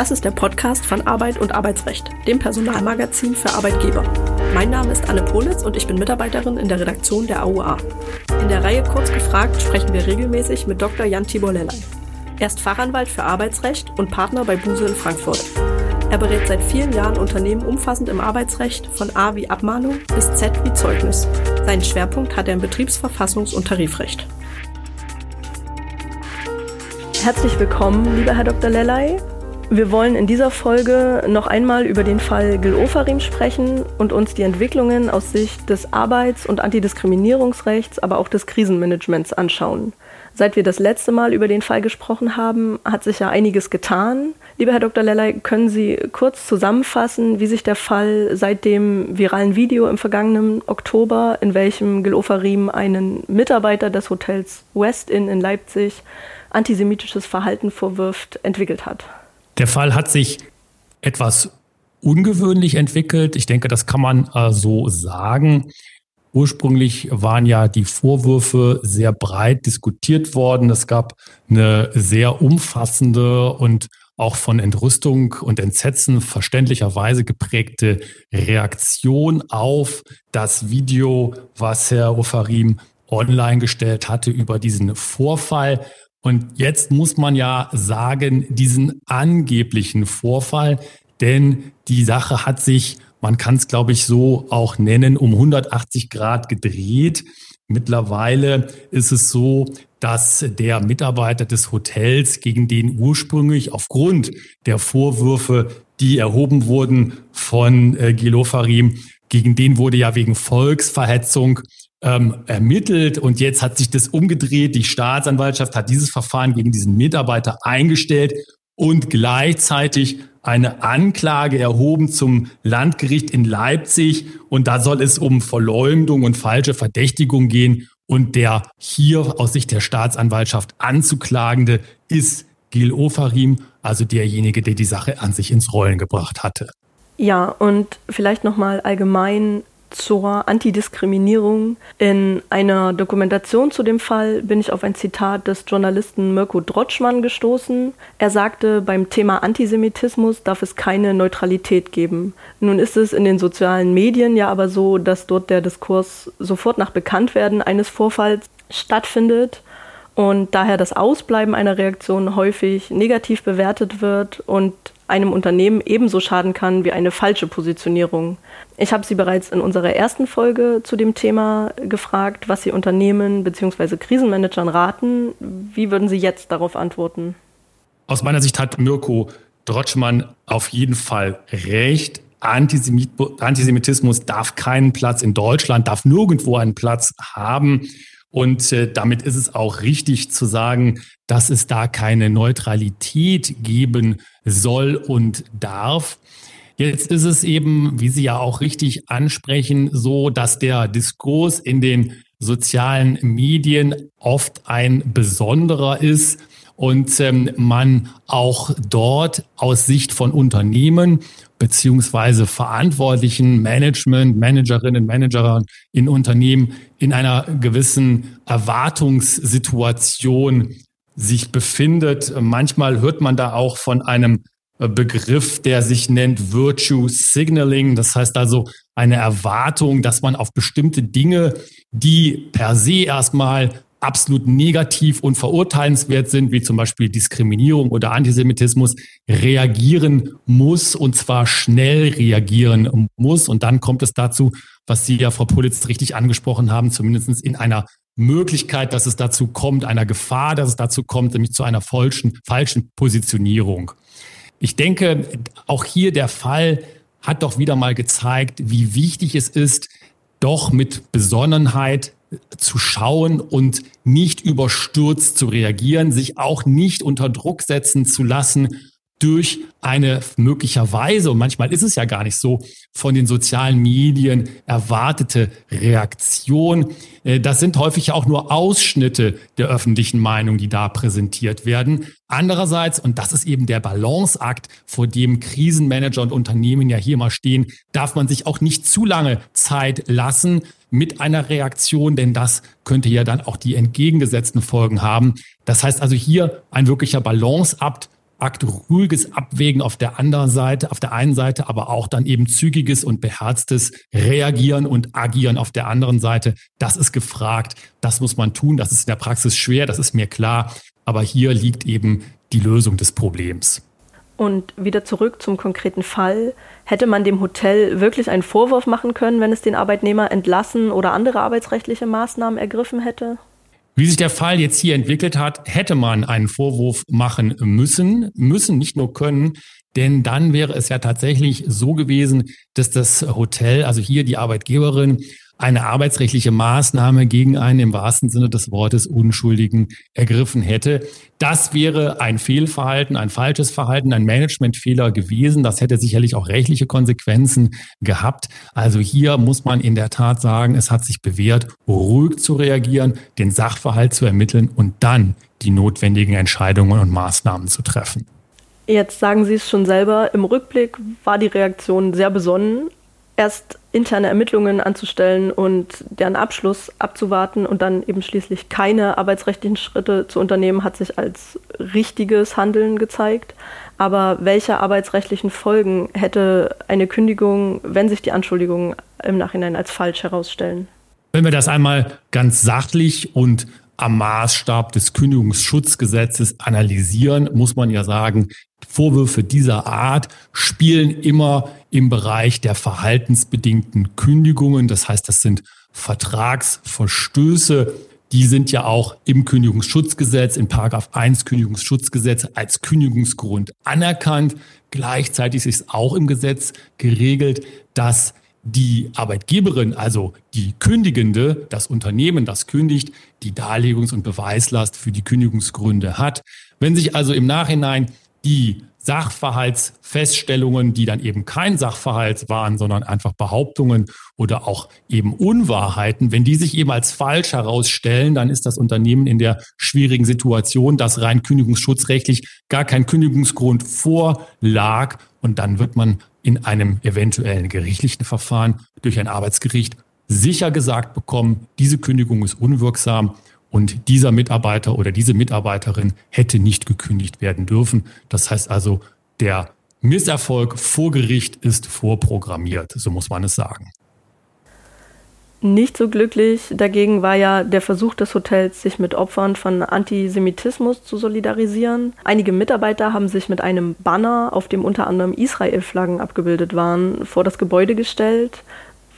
Das ist der Podcast von Arbeit und Arbeitsrecht, dem Personalmagazin für Arbeitgeber. Mein Name ist Anne Politz und ich bin Mitarbeiterin in der Redaktion der AUA. In der Reihe Kurz gefragt sprechen wir regelmäßig mit Dr. Jan Tibor Lellay. Er ist Fachanwalt für Arbeitsrecht und Partner bei Buse in Frankfurt. Er berät seit vielen Jahren Unternehmen umfassend im Arbeitsrecht, von A wie Abmahnung bis Z wie Zeugnis. Seinen Schwerpunkt hat er im Betriebsverfassungs- und Tarifrecht. Herzlich willkommen, lieber Herr Dr. Lellay. Wir wollen in dieser Folge noch einmal über den Fall Gil Ofarim sprechen und uns die Entwicklungen aus Sicht des Arbeits- und Antidiskriminierungsrechts, aber auch des Krisenmanagements anschauen. Seit wir das letzte Mal über den Fall gesprochen haben, hat sich ja einiges getan. Lieber Herr Dr. Lellay, können Sie kurz zusammenfassen, wie sich der Fall seit dem viralen Video im vergangenen Oktober, in welchem Gil Ofarim einen Mitarbeiter des Hotels West Inn in Leipzig antisemitisches Verhalten vorwirft, entwickelt hat? Der Fall hat sich etwas ungewöhnlich entwickelt. Ich denke, das kann man äh, so sagen. Ursprünglich waren ja die Vorwürfe sehr breit diskutiert worden. Es gab eine sehr umfassende und auch von Entrüstung und Entsetzen verständlicherweise geprägte Reaktion auf das Video, was Herr Ofarim online gestellt hatte über diesen Vorfall. Und jetzt muss man ja sagen, diesen angeblichen Vorfall, denn die Sache hat sich, man kann es glaube ich so auch nennen, um 180 Grad gedreht. Mittlerweile ist es so, dass der Mitarbeiter des Hotels, gegen den ursprünglich aufgrund der Vorwürfe, die erhoben wurden von äh, Farim, gegen den wurde ja wegen Volksverhetzung ähm, ermittelt und jetzt hat sich das umgedreht. Die Staatsanwaltschaft hat dieses Verfahren gegen diesen Mitarbeiter eingestellt und gleichzeitig eine Anklage erhoben zum Landgericht in Leipzig. Und da soll es um Verleumdung und falsche Verdächtigung gehen. Und der hier aus Sicht der Staatsanwaltschaft anzuklagende ist Gil Ofarim, also derjenige, der die Sache an sich ins Rollen gebracht hatte. Ja, und vielleicht nochmal allgemein zur Antidiskriminierung. In einer Dokumentation zu dem Fall bin ich auf ein Zitat des Journalisten Mirko Drotschmann gestoßen. Er sagte, beim Thema Antisemitismus darf es keine Neutralität geben. Nun ist es in den sozialen Medien ja aber so, dass dort der Diskurs sofort nach Bekanntwerden eines Vorfalls stattfindet und daher das Ausbleiben einer Reaktion häufig negativ bewertet wird und einem Unternehmen ebenso schaden kann wie eine falsche Positionierung. Ich habe Sie bereits in unserer ersten Folge zu dem Thema gefragt, was Sie Unternehmen bzw. Krisenmanagern raten. Wie würden Sie jetzt darauf antworten? Aus meiner Sicht hat Mirko Drotschmann auf jeden Fall recht. Antisemitismus darf keinen Platz in Deutschland, darf nirgendwo einen Platz haben. Und äh, damit ist es auch richtig zu sagen, dass es da keine Neutralität geben soll und darf. Jetzt ist es eben, wie Sie ja auch richtig ansprechen, so, dass der Diskurs in den sozialen Medien oft ein besonderer ist und ähm, man auch dort aus Sicht von Unternehmen beziehungsweise verantwortlichen Management, Managerinnen, Manager in Unternehmen in einer gewissen Erwartungssituation sich befindet. Manchmal hört man da auch von einem Begriff, der sich nennt Virtue Signaling. Das heißt also eine Erwartung, dass man auf bestimmte Dinge, die per se erstmal absolut negativ und verurteilenswert sind, wie zum Beispiel Diskriminierung oder Antisemitismus, reagieren muss und zwar schnell reagieren muss. Und dann kommt es dazu, was Sie ja, Frau Pulitz, richtig angesprochen haben, zumindest in einer Möglichkeit, dass es dazu kommt, einer Gefahr, dass es dazu kommt, nämlich zu einer falschen, falschen Positionierung. Ich denke, auch hier der Fall hat doch wieder mal gezeigt, wie wichtig es ist, doch mit Besonnenheit zu schauen und nicht überstürzt zu reagieren, sich auch nicht unter Druck setzen zu lassen durch eine möglicherweise, und manchmal ist es ja gar nicht so, von den sozialen Medien erwartete Reaktion. Äh, das sind häufig auch nur Ausschnitte der öffentlichen Meinung, die da präsentiert werden. Andererseits, und das ist eben der Balanceakt, vor dem Krisenmanager und Unternehmen ja hier mal stehen, darf man sich auch nicht zu lange Zeit lassen, mit einer Reaktion, denn das könnte ja dann auch die entgegengesetzten Folgen haben. Das heißt also hier ein wirklicher Balanceakt Akt ruhiges Abwägen auf der anderen Seite, auf der einen Seite, aber auch dann eben zügiges und beherztes Reagieren und Agieren auf der anderen Seite. Das ist gefragt. Das muss man tun. Das ist in der Praxis schwer. Das ist mir klar. Aber hier liegt eben die Lösung des Problems. Und wieder zurück zum konkreten Fall. Hätte man dem Hotel wirklich einen Vorwurf machen können, wenn es den Arbeitnehmer entlassen oder andere arbeitsrechtliche Maßnahmen ergriffen hätte? Wie sich der Fall jetzt hier entwickelt hat, hätte man einen Vorwurf machen müssen, müssen nicht nur können, denn dann wäre es ja tatsächlich so gewesen, dass das Hotel, also hier die Arbeitgeberin, eine arbeitsrechtliche Maßnahme gegen einen im wahrsten Sinne des Wortes Unschuldigen ergriffen hätte. Das wäre ein Fehlverhalten, ein falsches Verhalten, ein Managementfehler gewesen. Das hätte sicherlich auch rechtliche Konsequenzen gehabt. Also hier muss man in der Tat sagen, es hat sich bewährt, ruhig zu reagieren, den Sachverhalt zu ermitteln und dann die notwendigen Entscheidungen und Maßnahmen zu treffen. Jetzt sagen Sie es schon selber, im Rückblick war die Reaktion sehr besonnen erst interne Ermittlungen anzustellen und deren Abschluss abzuwarten und dann eben schließlich keine arbeitsrechtlichen Schritte zu unternehmen, hat sich als richtiges Handeln gezeigt. Aber welche arbeitsrechtlichen Folgen hätte eine Kündigung, wenn sich die Anschuldigungen im Nachhinein als falsch herausstellen? Wenn wir das einmal ganz sachlich und am Maßstab des Kündigungsschutzgesetzes analysieren, muss man ja sagen, Vorwürfe dieser Art spielen immer im Bereich der verhaltensbedingten Kündigungen. Das heißt, das sind Vertragsverstöße. Die sind ja auch im Kündigungsschutzgesetz, in Paragraph 1 Kündigungsschutzgesetz als Kündigungsgrund anerkannt. Gleichzeitig ist auch im Gesetz geregelt, dass die Arbeitgeberin, also die Kündigende, das Unternehmen, das kündigt, die Darlegungs- und Beweislast für die Kündigungsgründe hat. Wenn sich also im Nachhinein die Sachverhaltsfeststellungen, die dann eben kein Sachverhalt waren, sondern einfach Behauptungen oder auch eben Unwahrheiten, wenn die sich eben als falsch herausstellen, dann ist das Unternehmen in der schwierigen Situation, dass rein kündigungsschutzrechtlich gar kein Kündigungsgrund vorlag. Und dann wird man in einem eventuellen gerichtlichen Verfahren durch ein Arbeitsgericht sicher gesagt bekommen, diese Kündigung ist unwirksam und dieser Mitarbeiter oder diese Mitarbeiterin hätte nicht gekündigt werden dürfen. Das heißt also, der Misserfolg vor Gericht ist vorprogrammiert, so muss man es sagen. Nicht so glücklich dagegen war ja der Versuch des Hotels, sich mit Opfern von Antisemitismus zu solidarisieren. Einige Mitarbeiter haben sich mit einem Banner, auf dem unter anderem Israel-Flaggen abgebildet waren, vor das Gebäude gestellt.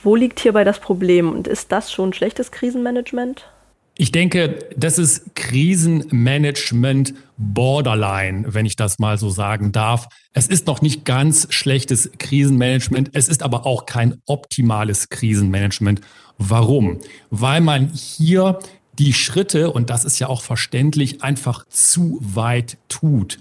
Wo liegt hierbei das Problem und ist das schon schlechtes Krisenmanagement? Ich denke, das ist Krisenmanagement Borderline, wenn ich das mal so sagen darf. Es ist noch nicht ganz schlechtes Krisenmanagement. Es ist aber auch kein optimales Krisenmanagement. Warum? Weil man hier die Schritte, und das ist ja auch verständlich, einfach zu weit tut.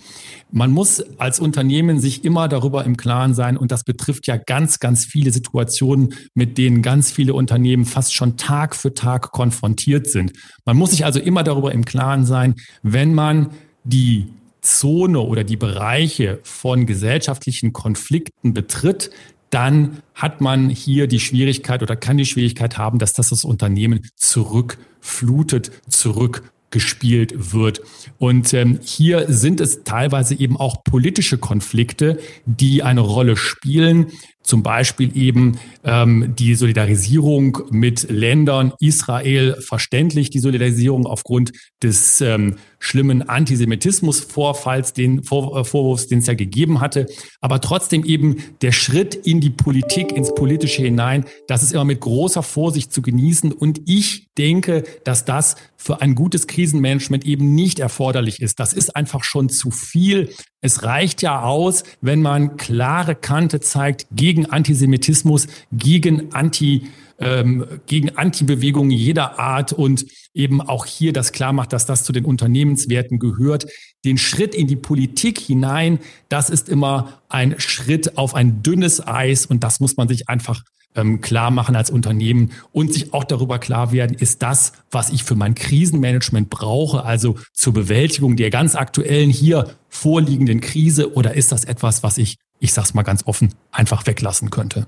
Man muss als Unternehmen sich immer darüber im Klaren sein, und das betrifft ja ganz, ganz viele Situationen, mit denen ganz viele Unternehmen fast schon Tag für Tag konfrontiert sind. Man muss sich also immer darüber im Klaren sein, wenn man die Zone oder die Bereiche von gesellschaftlichen Konflikten betritt, dann hat man hier die Schwierigkeit oder kann die Schwierigkeit haben, dass das das Unternehmen zurückflutet, zurückgespielt wird. Und ähm, hier sind es teilweise eben auch politische Konflikte, die eine Rolle spielen. Zum Beispiel eben ähm, die Solidarisierung mit Ländern, Israel verständlich, die Solidarisierung aufgrund des ähm, schlimmen Antisemitismusvorfalls, den Vor äh, Vorwurfs, den es ja gegeben hatte. Aber trotzdem eben der Schritt in die Politik, ins Politische hinein, das ist immer mit großer Vorsicht zu genießen. Und ich denke, dass das für ein gutes Krisenmanagement eben nicht erforderlich ist. Das ist einfach schon zu viel. Es reicht ja aus, wenn man klare Kante zeigt gegen Antisemitismus, gegen Anti ähm, gegen Antibewegungen jeder Art und eben auch hier das klar macht, dass das zu den Unternehmenswerten gehört. Den Schritt in die Politik hinein, das ist immer ein Schritt auf ein dünnes Eis und das muss man sich einfach ähm, klar machen als Unternehmen und sich auch darüber klar werden, ist das, was ich für mein Krisenmanagement brauche, also zur Bewältigung der ganz aktuellen hier vorliegenden Krise oder ist das etwas, was ich, ich sag's mal ganz offen, einfach weglassen könnte?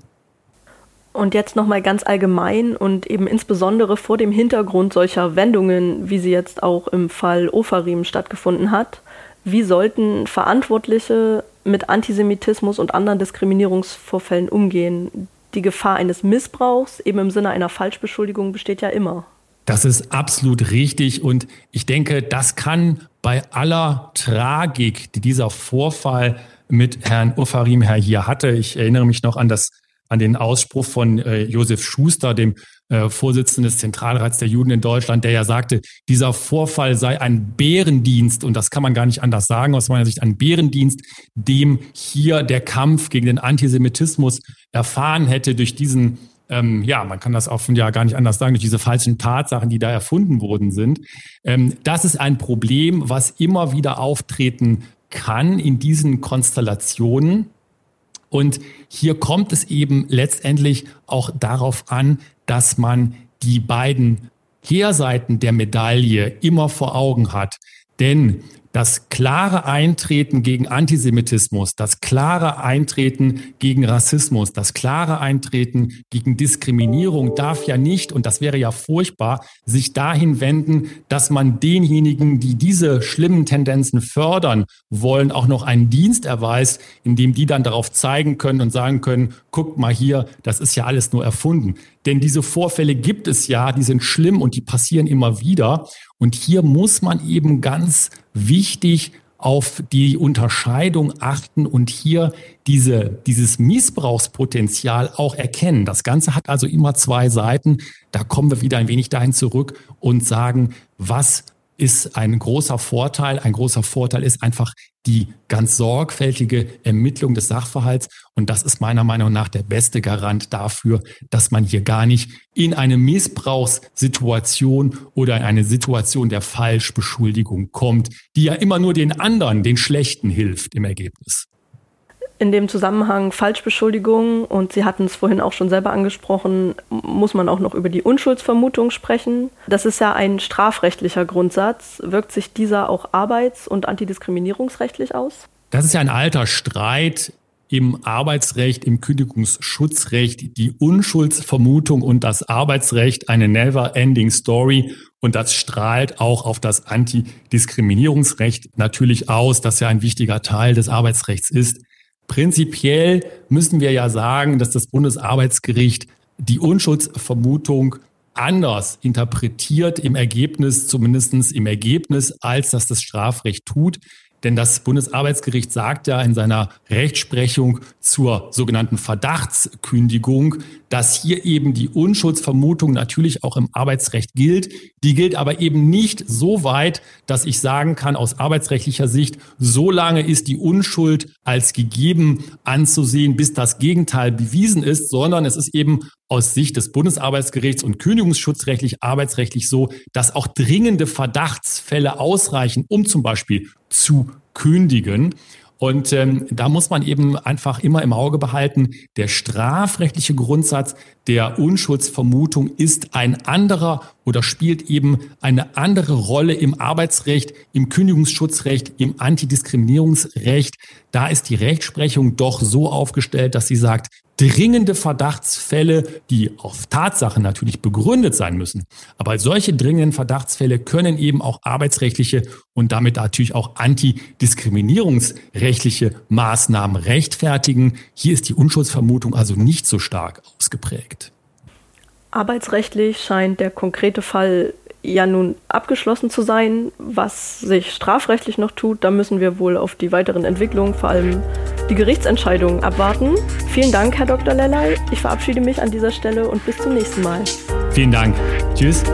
Und jetzt nochmal ganz allgemein und eben insbesondere vor dem Hintergrund solcher Wendungen, wie sie jetzt auch im Fall Ofarim stattgefunden hat. Wie sollten Verantwortliche mit Antisemitismus und anderen Diskriminierungsvorfällen umgehen? Die Gefahr eines Missbrauchs, eben im Sinne einer Falschbeschuldigung, besteht ja immer. Das ist absolut richtig und ich denke, das kann bei aller Tragik, die dieser Vorfall mit Herrn Ufarim hier hatte, ich erinnere mich noch an das an den Ausspruch von äh, Josef Schuster, dem äh, Vorsitzenden des Zentralrats der Juden in Deutschland, der ja sagte, dieser Vorfall sei ein Bärendienst, und das kann man gar nicht anders sagen, aus meiner Sicht ein Bärendienst, dem hier der Kampf gegen den Antisemitismus erfahren hätte durch diesen ähm, ja, man kann das auch ja gar nicht anders sagen, durch diese falschen Tatsachen, die da erfunden worden sind. Ähm, das ist ein Problem, was immer wieder auftreten kann in diesen Konstellationen. Und hier kommt es eben letztendlich auch darauf an, dass man die beiden Kehrseiten der Medaille immer vor Augen hat. Denn das klare Eintreten gegen Antisemitismus, das klare Eintreten gegen Rassismus, das klare Eintreten gegen Diskriminierung darf ja nicht, und das wäre ja furchtbar, sich dahin wenden, dass man denjenigen, die diese schlimmen Tendenzen fördern wollen, auch noch einen Dienst erweist, indem die dann darauf zeigen können und sagen können, guckt mal hier, das ist ja alles nur erfunden. Denn diese Vorfälle gibt es ja, die sind schlimm und die passieren immer wieder. Und hier muss man eben ganz wichtig auf die Unterscheidung achten und hier diese, dieses Missbrauchspotenzial auch erkennen. Das Ganze hat also immer zwei Seiten. Da kommen wir wieder ein wenig dahin zurück und sagen, was ist ein großer Vorteil. Ein großer Vorteil ist einfach die ganz sorgfältige Ermittlung des Sachverhalts. Und das ist meiner Meinung nach der beste Garant dafür, dass man hier gar nicht in eine Missbrauchssituation oder in eine Situation der Falschbeschuldigung kommt, die ja immer nur den anderen, den Schlechten hilft im Ergebnis in dem Zusammenhang Falschbeschuldigungen und Sie hatten es vorhin auch schon selber angesprochen, muss man auch noch über die Unschuldsvermutung sprechen. Das ist ja ein strafrechtlicher Grundsatz. Wirkt sich dieser auch arbeits- und antidiskriminierungsrechtlich aus? Das ist ja ein alter Streit im Arbeitsrecht, im Kündigungsschutzrecht, die Unschuldsvermutung und das Arbeitsrecht eine never-ending Story. Und das strahlt auch auf das Antidiskriminierungsrecht natürlich aus, das ja ein wichtiger Teil des Arbeitsrechts ist. Prinzipiell müssen wir ja sagen, dass das Bundesarbeitsgericht die Unschuldsvermutung anders interpretiert im Ergebnis, zumindestens im Ergebnis, als dass das Strafrecht tut. Denn das Bundesarbeitsgericht sagt ja in seiner Rechtsprechung zur sogenannten Verdachtskündigung, dass hier eben die Unschuldsvermutung natürlich auch im Arbeitsrecht gilt. Die gilt aber eben nicht so weit, dass ich sagen kann, aus arbeitsrechtlicher Sicht, so lange ist die Unschuld als gegeben anzusehen, bis das Gegenteil bewiesen ist, sondern es ist eben aus Sicht des Bundesarbeitsgerichts und kündigungsschutzrechtlich, arbeitsrechtlich so, dass auch dringende Verdachtsfälle ausreichen, um zum Beispiel zu kündigen. Und ähm, da muss man eben einfach immer im Auge behalten, der strafrechtliche Grundsatz der Unschuldsvermutung ist ein anderer oder spielt eben eine andere Rolle im Arbeitsrecht, im Kündigungsschutzrecht, im Antidiskriminierungsrecht. Da ist die Rechtsprechung doch so aufgestellt, dass sie sagt, dringende Verdachtsfälle, die auf Tatsachen natürlich begründet sein müssen. Aber solche dringenden Verdachtsfälle können eben auch arbeitsrechtliche und damit natürlich auch antidiskriminierungsrechtliche Maßnahmen rechtfertigen. Hier ist die Unschuldsvermutung also nicht so stark ausgeprägt. Arbeitsrechtlich scheint der konkrete Fall ja nun abgeschlossen zu sein. Was sich strafrechtlich noch tut, da müssen wir wohl auf die weiteren Entwicklungen, vor allem die Gerichtsentscheidungen, abwarten. Vielen Dank, Herr Dr. Lellay. Ich verabschiede mich an dieser Stelle und bis zum nächsten Mal. Vielen Dank. Tschüss.